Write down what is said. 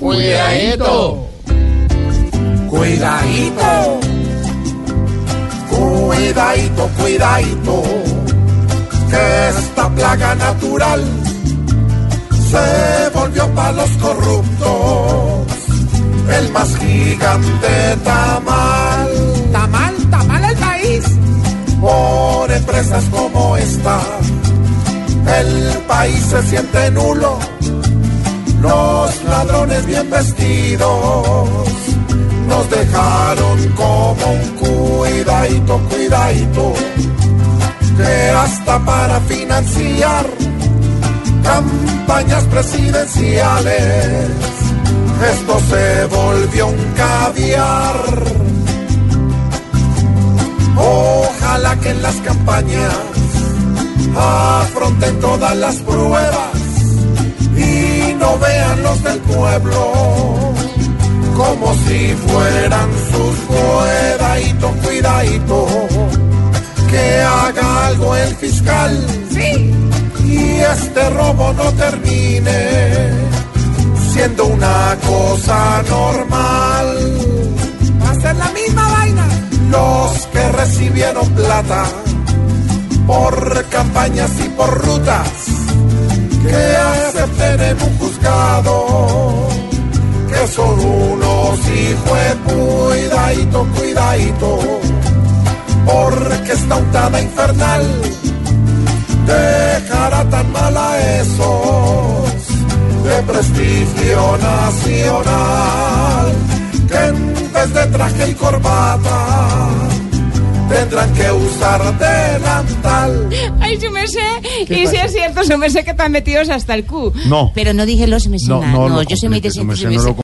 Cuidadito. Cuidadito. Cuidadito, cuidadito. Que esta plaga natural se volvió para los corruptos. El más gigante tamal. Tamal, tamal el país. Por empresas como esta, el país se siente nulo. Los ladrones bien vestidos nos dejaron como un cuidadito, cuidadito, que hasta para financiar campañas presidenciales, esto se volvió un caviar. Ojalá que en las campañas afronten todas las pruebas vean los del pueblo como si fueran sus cuidadito, cuidadito, que haga algo el fiscal Sí. y este robo no termine siendo una cosa normal. Va a ser la misma vaina. Los que recibieron plata por campañas y por rutas acepten en un juzgado que son unos hijos de cuidadito, cuidadito, porque esta untada infernal dejará tan mal a esos de prestigio nacional que en de traje y corbata tendrán que usar delantal. Ay, su merced. Y si es cierto, su merced que están metidos hasta el Q. No. Pero no dije los, merced, No, no, yo soy muy complete,